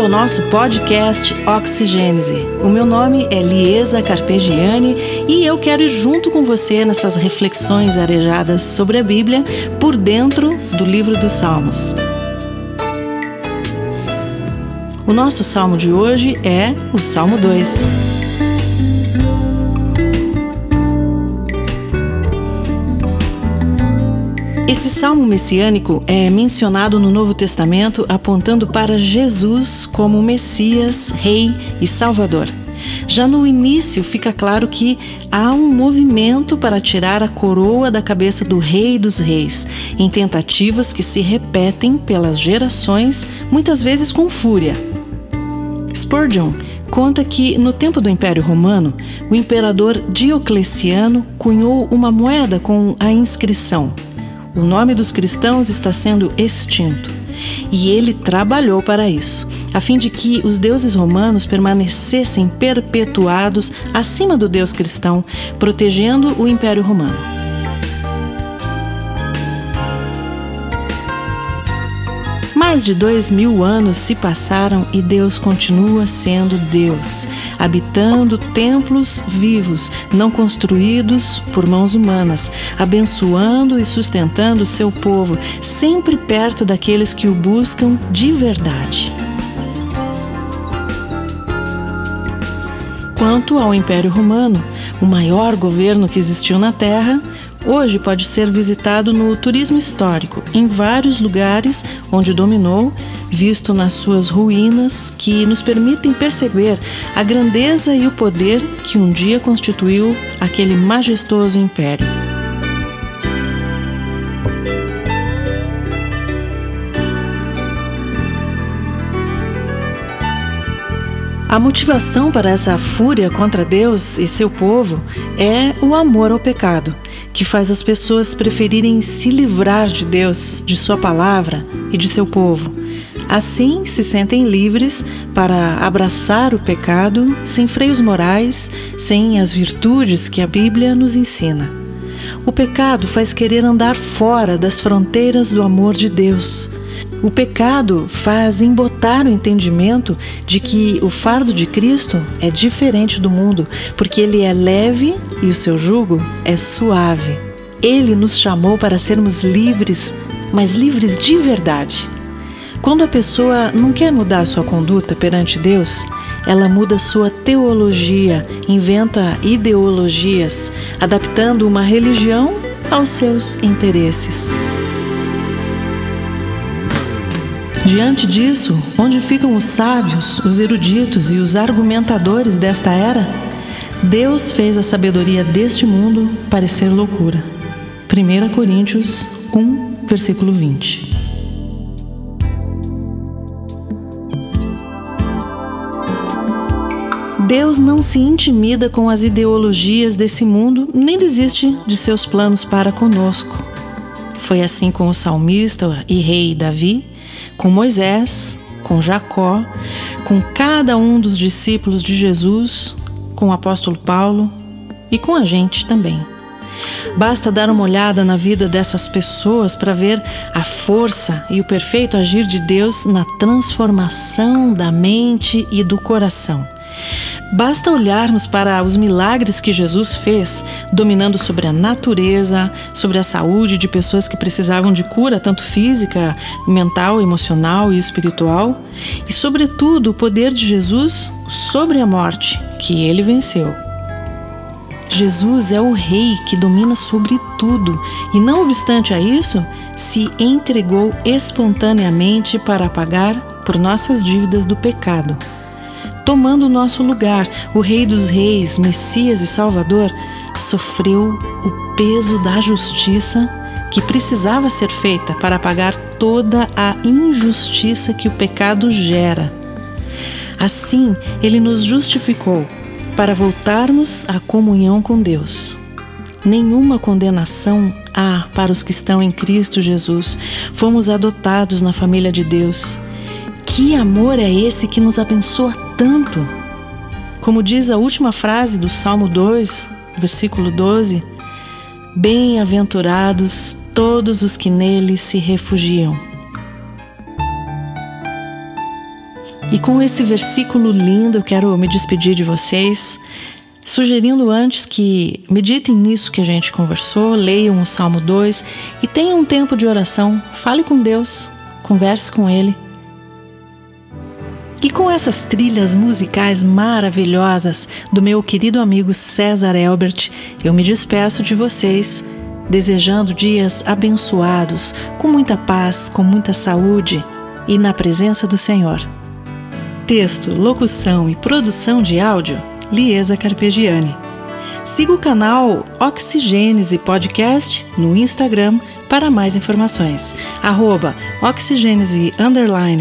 Ao nosso podcast Oxigênese. O meu nome é Liesa Carpegiani e eu quero ir junto com você nessas reflexões arejadas sobre a Bíblia por dentro do livro dos Salmos. O nosso salmo de hoje é o Salmo 2. Esse salmo messiânico é mencionado no Novo Testamento apontando para Jesus como Messias, Rei e Salvador. Já no início fica claro que há um movimento para tirar a coroa da cabeça do Rei dos Reis, em tentativas que se repetem pelas gerações, muitas vezes com fúria. Spurgeon conta que, no tempo do Império Romano, o imperador Diocleciano cunhou uma moeda com a inscrição o nome dos cristãos está sendo extinto. E ele trabalhou para isso, a fim de que os deuses romanos permanecessem perpetuados acima do Deus cristão, protegendo o Império Romano. Mais de dois mil anos se passaram e Deus continua sendo Deus, habitando templos vivos, não construídos por mãos humanas, abençoando e sustentando seu povo, sempre perto daqueles que o buscam de verdade. Quanto ao Império Romano, o maior governo que existiu na Terra, Hoje pode ser visitado no turismo histórico, em vários lugares onde dominou, visto nas suas ruínas que nos permitem perceber a grandeza e o poder que um dia constituiu aquele majestoso império. A motivação para essa fúria contra Deus e seu povo é o amor ao pecado, que faz as pessoas preferirem se livrar de Deus, de Sua palavra e de seu povo. Assim, se sentem livres para abraçar o pecado sem freios morais, sem as virtudes que a Bíblia nos ensina. O pecado faz querer andar fora das fronteiras do amor de Deus o pecado faz embotar o entendimento de que o fardo de Cristo é diferente do mundo, porque ele é leve e o seu jugo é suave. Ele nos chamou para sermos livres, mas livres de verdade. Quando a pessoa não quer mudar sua conduta perante Deus, ela muda sua teologia, inventa ideologias, adaptando uma religião aos seus interesses. Diante disso, onde ficam os sábios, os eruditos e os argumentadores desta era? Deus fez a sabedoria deste mundo parecer loucura. 1 Coríntios 1, versículo 20. Deus não se intimida com as ideologias desse mundo, nem desiste de seus planos para conosco. Foi assim com o salmista e rei Davi, com Moisés, com Jacó, com cada um dos discípulos de Jesus, com o apóstolo Paulo e com a gente também. Basta dar uma olhada na vida dessas pessoas para ver a força e o perfeito agir de Deus na transformação da mente e do coração. Basta olharmos para os milagres que Jesus fez, dominando sobre a natureza, sobre a saúde de pessoas que precisavam de cura, tanto física, mental, emocional e espiritual, e, sobretudo, o poder de Jesus sobre a morte, que ele venceu. Jesus é o Rei que domina sobre tudo e, não obstante a isso, se entregou espontaneamente para pagar por nossas dívidas do pecado tomando o nosso lugar, o Rei dos Reis, Messias e Salvador, sofreu o peso da justiça que precisava ser feita para pagar toda a injustiça que o pecado gera. Assim, ele nos justificou para voltarmos à comunhão com Deus. Nenhuma condenação há para os que estão em Cristo Jesus. Fomos adotados na família de Deus. Que amor é esse que nos abençoa tanto? Como diz a última frase do Salmo 2, versículo 12: Bem-aventurados todos os que nele se refugiam. E com esse versículo lindo, eu quero me despedir de vocês, sugerindo antes que meditem nisso que a gente conversou, leiam o Salmo 2 e tenham um tempo de oração. Fale com Deus, converse com Ele. E com essas trilhas musicais maravilhosas do meu querido amigo César Elbert, eu me despeço de vocês, desejando dias abençoados, com muita paz, com muita saúde e na presença do Senhor. Texto, locução e produção de áudio, Liesa Carpegiani. Siga o canal Oxigênese Podcast no Instagram para mais informações. Arroba Oxigênese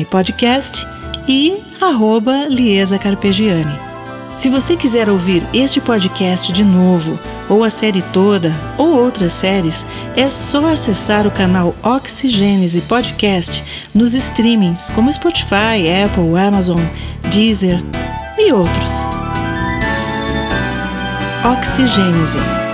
Podcast e arroba Liesa Carpegiani. Se você quiser ouvir este podcast de novo, ou a série toda, ou outras séries, é só acessar o canal Oxigênese Podcast nos streamings como Spotify, Apple, Amazon, Deezer e outros. Oxigênese